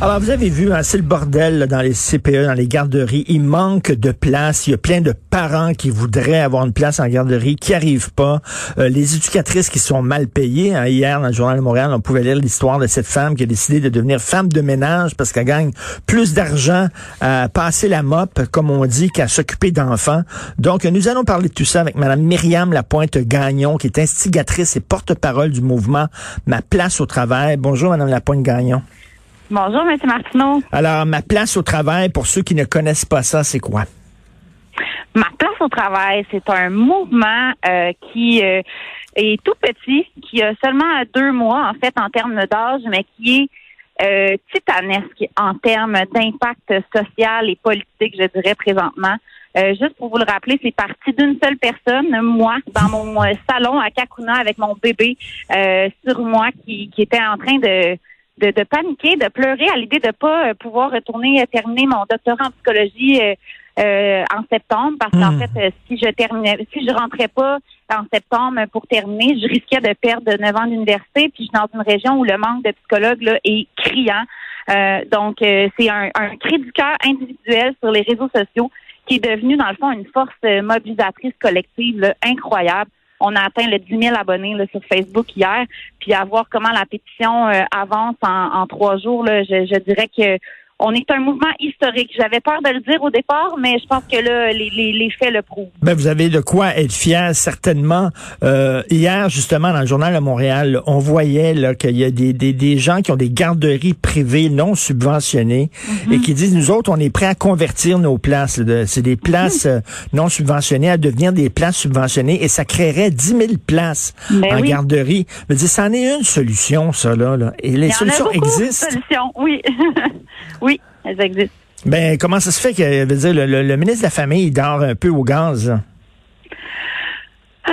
Alors, vous avez vu, hein, c'est le bordel dans les CPE, dans les garderies. Il manque de place. Il y a plein de parents qui voudraient avoir une place en garderie, qui arrivent pas. Euh, les éducatrices qui sont mal payées. hein. Hier, dans le Journal de Montréal, on pouvait lire l'histoire de cette femme qui a décidé de devenir femme de ménage parce qu'elle gagne plus d'argent à passer la mop, comme on dit, qu'à s'occuper d'enfants. Donc, nous allons parler de tout ça avec Mme Myriam Lapointe-Gagnon, qui est instigatrice et porte-parole du mouvement Ma place au travail. Bonjour, Mme Lapointe-Gagnon. Bonjour, M. Martineau. Alors, ma place au travail, pour ceux qui ne connaissent pas ça, c'est quoi? Ma place au travail, c'est un mouvement euh, qui euh, est tout petit, qui a seulement deux mois, en fait, en termes d'âge, mais qui est euh, titanesque en termes d'impact social et politique, je dirais, présentement. Euh, juste pour vous le rappeler, c'est parti d'une seule personne, moi, dans mon euh, salon à Kakuna avec mon bébé euh, sur moi qui, qui était en train de de, de paniquer, de pleurer à l'idée de pas euh, pouvoir retourner euh, terminer mon doctorat en psychologie euh, euh, en septembre parce qu'en Hmm. fait euh, si je terminais si je rentrais pas en septembre pour terminer, je risquais de perdre neuf ans d'université puis je suis dans une région où le manque de psychologues là, est criant. Euh, donc euh, c'est un, un cri du cœur individuel sur les réseaux sociaux qui est devenu dans le fond une force mobilisatrice collective là, incroyable. On a atteint le 10 000 abonnés là, sur Facebook hier, puis à voir comment la pétition euh, avance en, en trois jours, là, je, je dirais que on est un mouvement historique. J'avais peur de le dire au départ, mais je pense que là, les, les, les faits le prouvent. Ben, vous avez de quoi être fier, certainement. Euh, hier, justement, dans le Journal de Montréal, on voyait là, qu'il y a des, des, des gens qui ont des garderies privées non subventionnées et qui disent, nous autres, on est prêts à convertir nos places. C'est des places euh, non subventionnées à devenir des places subventionnées et ça créerait 10 000 places Ben en oui. garderie. Je veux dire, c'en est une solution, ça, là. là. Et les en solutions existent. solutions, oui. oui, elles existent. Ben, comment ça se fait que, je veux dire, le, le- le ministre de la Famille, il dort un peu au gaz? là? Euh,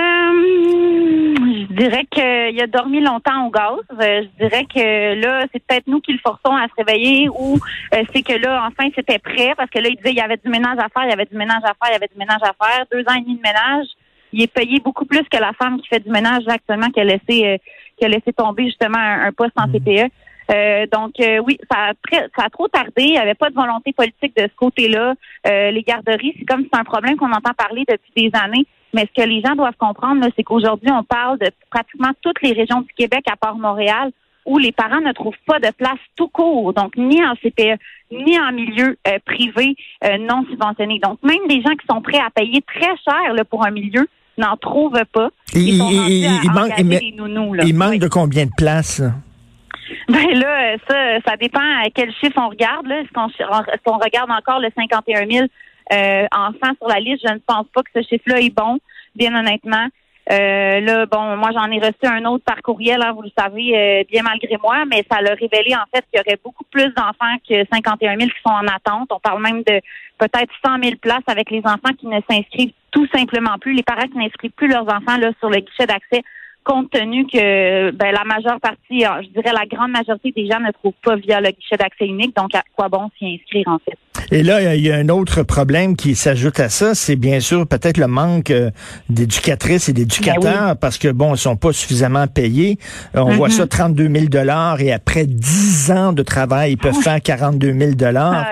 je dirais qu'il a dormi longtemps au gaz. Euh, je dirais que là, c'est peut-être nous qui le forçons à se réveiller ou euh, c'est que là, enfin, c'était prêt parce que là, il disait il y avait du ménage à faire, il y avait du ménage à faire, il y avait du ménage à faire. Deux ans et demi de ménage. Il est payé beaucoup plus que la femme qui fait du ménage actuellement, qui a laissé, qui a laissé tomber justement un, un poste en CPE. Euh, donc euh, oui, ça a, très- ça a trop tardé. Il n'y avait pas de volonté politique de ce côté-là. Euh, les garderies, c'est comme si c'est un problème qu'on entend parler depuis des années. Mais ce que les gens doivent comprendre, c'est qu'aujourd'hui, on parle de pratiquement toutes les régions du Québec, à part Montréal, où les parents ne trouvent pas de place tout court, donc ni en CPE, ni en milieu euh, privé euh, non subventionné. Donc, même des gens qui sont prêts à payer très cher là, pour un milieu n'en trouvent pas. Il- Ils sont il- manque- des nounous, là. Il manque Oui. de combien de places? Ben là, ça, ça dépend à quel chiffre on regarde. Est-ce qu'on est-ce qu'on regarde encore le 51 000 euh, enfants sur la liste? Je ne pense pas que ce chiffre-là est bon, bien honnêtement. Euh, là, bon, moi j'en ai reçu un autre par courriel, hein, vous le savez, euh, bien malgré moi, mais ça l'a révélé en fait qu'il y aurait beaucoup plus d'enfants que 51 000 qui sont en attente. On parle même de peut-être 100 000 places avec les enfants qui ne s'inscrivent tout simplement plus, les parents qui n'inscrivent plus leurs enfants là sur le guichet d'accès compte tenu que ben, la majeure partie, je dirais la grande majorité des gens ne trouvent pas via le guichet d'accès unique, donc à quoi bon s'y inscrire en fait? Et là, il y a un autre problème qui s'ajoute à ça, c'est bien sûr peut-être le manque euh, d'éducatrices et d'éducateurs parce que bon, ils sont pas suffisamment payés. Euh, on voit ça 32 000 dollars et après 10 ans de travail, ils peuvent faire 42 000 dollars.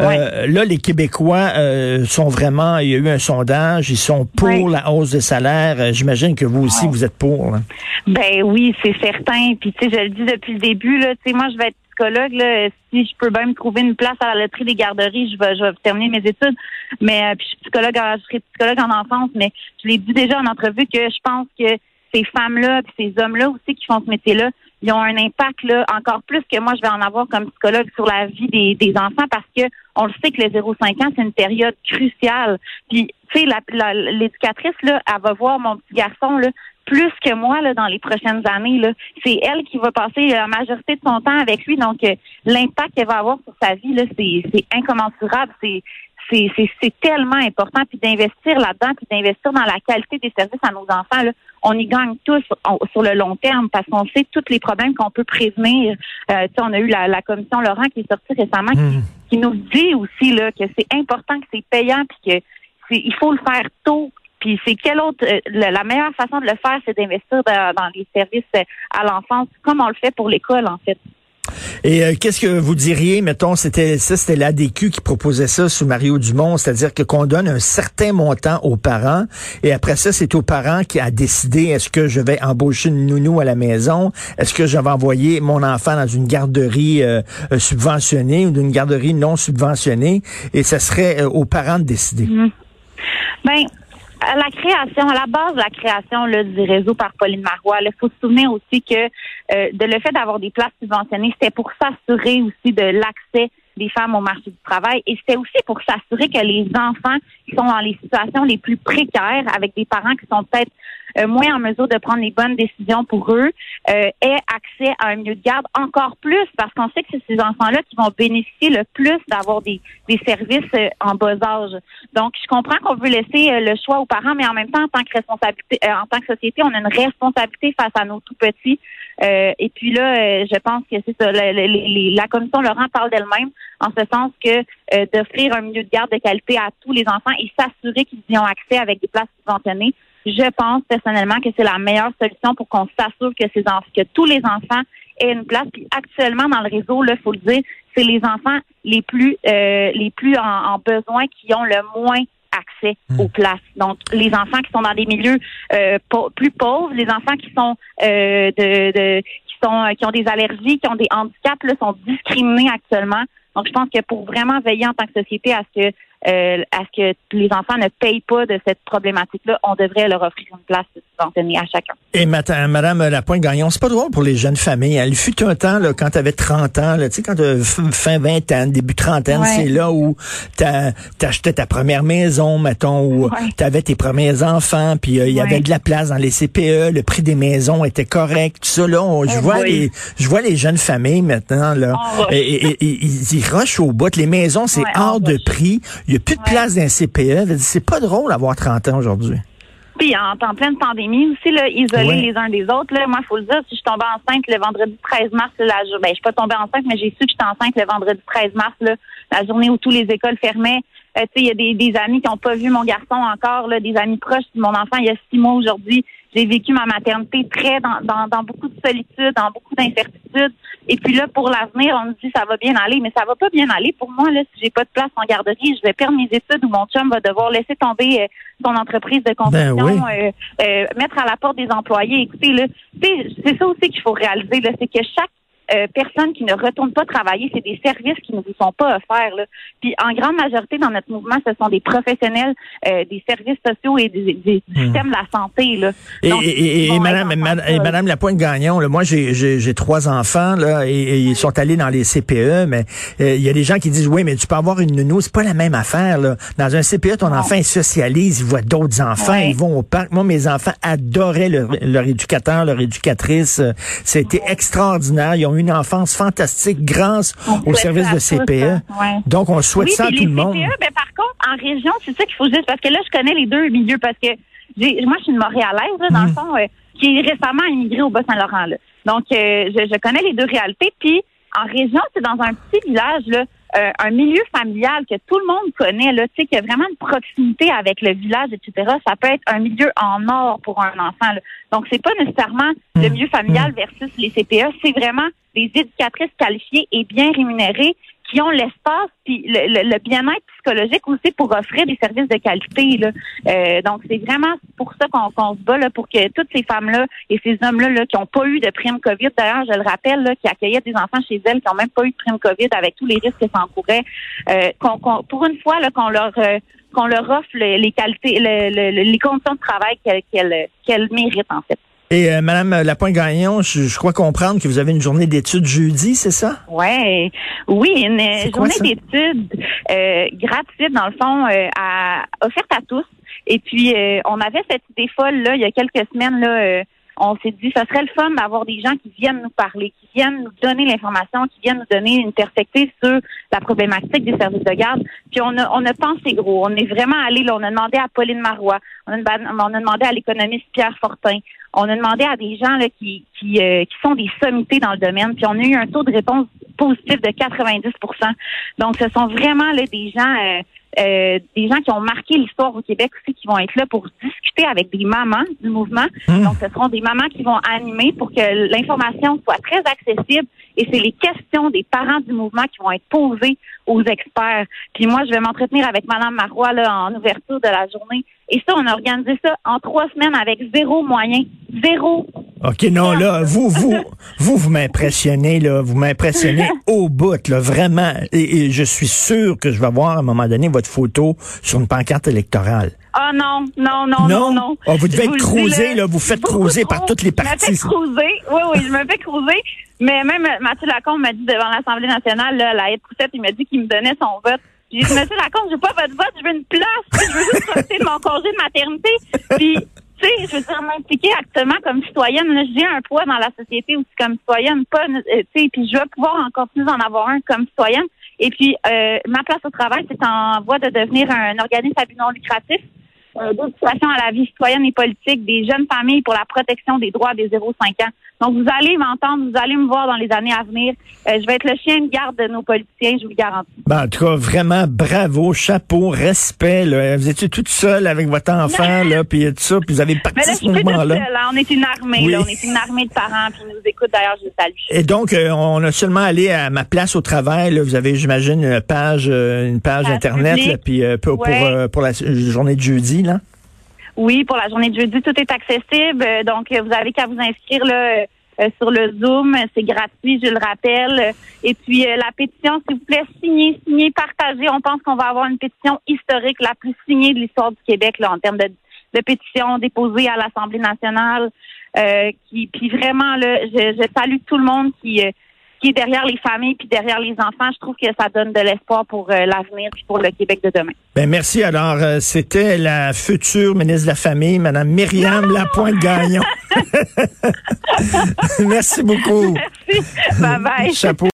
Euh, là, les Québécois euh, sont vraiment. Il y a eu un sondage, ils sont pour la hausse des salaires. J'imagine que vous aussi, vous êtes pour. là. Ben oui, c'est certain. Puis tu sais, je le dis depuis le début, là, tu sais, moi je vais être psychologue, là, si je peux même trouver une place à la loterie des garderies, je vais, je vais terminer mes études. Mais euh, puis je suis psychologue, je serai psychologue en enfance, mais je l'ai dit déjà en entrevue que je pense que ces femmes-là, ces hommes-là aussi qui font ce métier-là, ils ont un impact là encore plus que moi je vais en avoir comme psychologue sur la vie des, des enfants parce que on le sait que les 0-5 ans c'est une période cruciale. Puis tu sais l'éducatrice là, elle va voir mon petit garçon là plus que moi là dans les prochaines années là. C'est elle qui va passer la majorité de son temps avec lui donc euh, l'impact qu'elle va avoir sur sa vie là c'est incommensurable, c'est c'est tellement important puis d'investir là-dedans puis d'investir dans la qualité des services à nos enfants on y gagne tous sur le long terme parce qu'on sait tous les problèmes qu'on peut prévenir. Euh, on a eu la, commission Laurent qui est sortie récemment Hmm. Qui, nous dit aussi là que c'est important que c'est payant puis que il faut le faire tôt. Puis c'est quelle autre euh, la, la meilleure façon de le faire, c'est d'investir dans, dans les services à l'enfance, comme on le fait pour l'école en fait. Et euh, qu'est-ce que vous diriez, mettons, c'était ça, c'était l'ADQ qui proposait ça sous Mario Dumont, c'est-à-dire que qu'on donne un certain montant aux parents, et après ça, c'est aux parents qui a décidé est-ce que je vais embaucher une nounou à la maison, est-ce que je vais envoyer mon enfant dans une garderie euh, euh, subventionnée ou d'une garderie non subventionnée, et ce serait aux parents de décider. Mmh. Ben, la création, à la base de la création là, du réseau par Pauline Marois, il faut se souvenir aussi que euh, de le fait d'avoir des places subventionnées, c'était pour s'assurer aussi de l'accès des femmes au marché du travail et c'était aussi pour s'assurer que les enfants qui sont dans les situations les plus précaires avec des parents qui sont peut-être euh, moins en mesure de prendre les bonnes décisions pour eux, euh, aient accès à un milieu de garde encore plus parce qu'on sait que c'est ces enfants-là qui vont bénéficier le plus d'avoir des, des services euh, en bas âge. Donc, je comprends qu'on veut laisser euh, le choix aux parents, mais en même temps, en tant que responsabilité, en tant que société, on a une responsabilité face à nos tout petits. et puis là, je pense que c'est ça. La, la, la, commission Laurent parle d'elle-même en ce sens que d'offrir un milieu de garde de qualité à tous les enfants et s'assurer qu'ils y ont accès avec des places subventionnées je pense personnellement que c'est la meilleure solution pour qu'on s'assure que ces que tous les enfants aient une place. Puis actuellement dans le réseau, il faut le dire, c'est les enfants les plus euh, les plus en, besoin qui ont le moins accès hmm. aux places. Donc, les enfants qui sont dans des milieux euh, plus pauvres, les enfants qui sont euh, de, de, qui sont qui ont des allergies, qui ont des handicaps, là, sont discriminés actuellement. Donc, je pense que pour vraiment veiller en tant que société à ce que euh, à ce que les enfants ne payent pas de cette problématique-là, on devrait leur offrir une place subventionnée à chacun. Et Madame Lapointe-Gagnon, c'est pas drôle pour les jeunes familles. Elle fut un temps, là, quand tu avais 30 ans, là, tu sais, quand tu fin 20 ans, début trentaine, c'est là où tu achetais ta première maison, mettons, où tu avais tes premiers enfants, puis euh, il y avait de la place dans les CPE, le prix des maisons était correct, tout ça, là, je, vois les, je vois les jeunes familles maintenant, là, et, ils, rushent au bout. Les maisons, c'est hors de prix. Il n'y a plus de place d'un CPE. C'est pas drôle d'avoir 30 ans aujourd'hui. Puis en, en, pleine pandémie aussi, là, isolés les uns des autres. Là, moi, il faut le dire, si je suis tombée enceinte le vendredi 13 mars, là, la, ben, je suis pas tombée enceinte, mais j'ai su que j'étais enceinte le vendredi 13 mars, là, la journée où toutes les écoles fermaient. Euh, il y a des, des amis qui n'ont pas vu mon garçon encore, là, des amis proches de mon enfant il y a six mois aujourd'hui. J'ai vécu ma maternité très dans, dans, dans beaucoup de solitude, dans beaucoup d'incertitude. Et puis là, pour l'avenir, on me dit ça va bien aller, mais ça va pas bien aller. Pour moi, là, si j'ai pas de place en garderie, je vais perdre mes études ou mon chum va devoir laisser tomber euh, son entreprise de construction, ben euh, euh, mettre à la porte des employés. Écoutez, là, c'est ça aussi qu'il faut réaliser, là, c'est que chaque euh, personnes qui ne retournent pas travailler, c'est des services qui ne vous sont pas offerts. Là. Puis en grande majorité dans notre mouvement, ce sont des professionnels euh, des services sociaux et des, des hmm. systèmes de la santé. Là. et, et, et, madame, et madame Lapointe-Gagnon, moi j'ai, j'ai, trois enfants là, et, ils sont allés dans les CPE, mais euh, il y a des gens qui disent oui, mais tu peux avoir une nounou, c'est pas la même affaire. Là. Dans un CPE, ton enfant il socialise, il voit d'autres enfants, ils vont au parc. Moi, mes enfants adoraient leur, leur éducateur, leur éducatrice. C'était extraordinaire. Ils ont une enfance fantastique grâce au service de CPE. Donc, on souhaite ça à tout le monde. CPE, ben, par contre, en région, c'est ça qu'il faut dire, parce que là, je connais les deux milieux, parce que moi, je suis une Montréalaise, là, dans le mhm. fond, euh, qui est récemment immigrée au Bas-Saint-Laurent. Donc, euh, je, je, connais les deux réalités. Puis, en région, c'est dans un petit village, là, euh, un milieu familial que tout le monde connaît, là, tu sais, qui a vraiment une proximité avec le village, etc. Ça peut être un milieu en or pour un enfant. Là. Donc, c'est pas nécessairement le mmh. milieu familial mmh. versus les CPE, c'est vraiment des éducatrices qualifiées et bien rémunérées qui ont l'espace puis le, bien-être psychologique aussi pour offrir des services de qualité. Là. Euh, donc, c'est vraiment pour ça qu'on se bat là, pour que toutes ces femmes-là et ces hommes-là là, qui n'ont pas eu de prime COVID, d'ailleurs, je le rappelle, là, qui accueillaient des enfants chez elles qui n'ont même pas eu de prime COVID avec tous les risques que ça encourait, euh, qu'on, pour une fois qu'on leur euh, qu'on leur offre les qualités, les conditions de travail qu'elles qu'elles méritent en fait. Et euh, Madame Lapointe-Gagnon, je, crois comprendre que vous avez une journée d'études jeudi, c'est ça? Ouais, oui, une journée d'études euh, gratuite dans le fond, euh, à, offerte à tous. Et puis euh, on avait cette idée folle là il y a quelques semaines là. on s'est dit, ça serait le fun d'avoir des gens qui viennent nous parler, qui viennent nous donner l'information, qui viennent nous donner une perspective sur la problématique des services de garde. Puis on a, on a pensé gros. On est vraiment allé là. On a demandé à Pauline Marois. On a, on a demandé à l'économiste Pierre Fortin on a demandé à des gens là, qui, qui, euh, qui sont des sommités dans le domaine, puis on a eu un taux de réponse positif de 90% Donc, ce sont vraiment là, des gens euh, euh, des gens qui ont marqué l'histoire au Québec aussi qui vont être là pour discuter avec des mamans du mouvement. Hmm. Donc, ce seront des mamans qui vont animer pour que l'information soit très accessible et c'est les questions des parents du mouvement qui vont être posées aux experts. Puis moi, je vais m'entretenir avec Madame Marois là, en ouverture de la journée. Et ça, on a organisé ça en trois semaines avec zéro moyen. Zéro. OK, non, là, vous, vous, vous, vous m'impressionnez, là. Vous m'impressionnez au bout, là, vraiment. Et, et je suis sûr que je vais voir à un moment donné votre photo sur une pancarte électorale. Ah non, non, non, non, non? Ah, vous devez Je être vous dis, cruisé, là. Vous faites trop. par toutes les Je me parties. fais cruiser. Oui, oui, je me fais cruiser. Mais même euh, Mathieu Lacombe m'a dit devant l'Assemblée nationale, là, la Poussette, il m'a dit qu'il me donnait son vote. J'ai dit, Monsieur Lacombe, je veux pas votre vote, je veux une place. Je veux juste profiter de mon congé de maternité. Puis, tu sais, je veux dire, m'impliquer activement comme citoyenne. Là, J'ai un poids dans la société aussi comme citoyenne, pas, euh, tu sais, puis je veux pouvoir encore plus en avoir un comme citoyenne. Et puis, euh, ma place au travail, c'est en voie de devenir un organisme à but non lucratif euh, d'éducation à la vie citoyenne et politique des jeunes familles pour la protection des droits des 0-5 ans. Donc, vous allez m'entendre, vous allez me voir dans les années à venir. Euh, je vais être le chien de garde de nos politiciens, je vous le garantis. Ben, en tout cas, vraiment, bravo, chapeau, respect, là. Vous étiez toute seule avec votre enfant, là, puis tout ça, puis vous avez parti là, ce mouvement-là. hein. On est une armée, Oui. là. On est une armée de parents, puis ils nous écoutent. D'ailleurs, je les salue. Et donc, euh, on a seulement allé à ma place au travail. Là, vous avez, j'imagine, une page, euh, une page internet, là, puis pour, pour, Ouais. pour la journée de jeudi, Oui, pour la journée de jeudi, tout est accessible. Euh, Donc, vous avez qu'à vous inscrire euh, euh, sur le Zoom. C'est gratuit, je le rappelle. Et puis, la pétition, s'il vous plaît, signez, signez, partagez. On pense qu'on va avoir une pétition historique, la plus signée de l'histoire du Québec là, en termes de, pétition déposée à l'Assemblée nationale. Puis vraiment, je salue tout le monde qui... qui est derrière les familles puis derrière les enfants, je trouve que ça donne de l'espoir pour euh, l'avenir puis pour le Québec de demain. Ben merci. Alors, euh, c'était la future ministre de la Famille, Madame Myriam Lapointe-Gagnon. merci beaucoup. Merci. bye bye. Chapeau.